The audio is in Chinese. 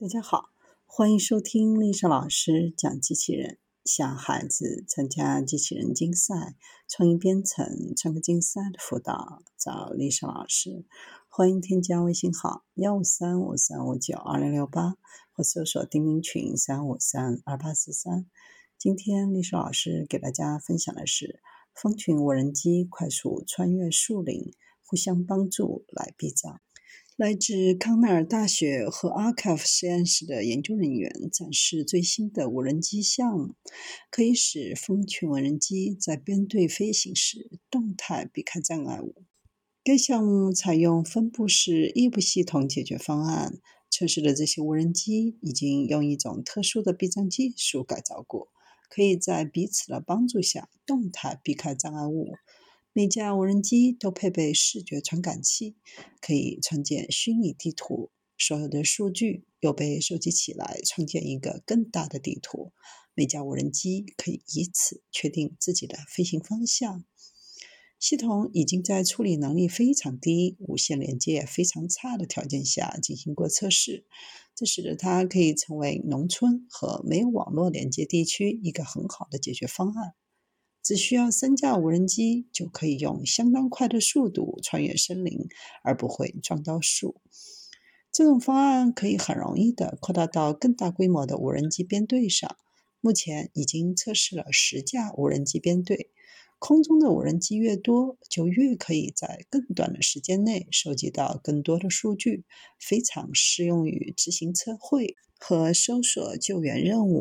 大家好，欢迎收听丽莎老师讲机器人。想孩子参加机器人竞赛、创意编程、创客竞赛的辅导，找丽莎老师。欢迎添加微信号幺五三五三五九二零六八，或搜索钉钉群三五三二八四三。今天丽莎老师给大家分享的是：蜂群无人机快速穿越树林，互相帮助来避障。来自康奈尔大学和 Archive 实验室的研究人员展示最新的无人机项目，可以使蜂群无人机在编队飞行时动态避开障碍物。该项目采用分布式异步系统解决方案，测试的这些无人机已经用一种特殊的避障技术改造过，可以在彼此的帮助下动态避开障碍物。每架无人机都配备视觉传感器，可以创建虚拟地图。所有的数据又被收集起来，创建一个更大的地图。每架无人机可以以此确定自己的飞行方向。系统已经在处理能力非常低、无线连接非常差的条件下进行过测试，这使得它可以成为农村和没有网络连接地区一个很好的解决方案。只需要三架无人机就可以用相当快的速度穿越森林，而不会撞到树。这种方案可以很容易地扩大到更大规模的无人机编队上。目前已经测试了十架无人机编队。空中的无人机越多，就越可以在更短的时间内收集到更多的数据，非常适用于执行测绘和搜索救援任务。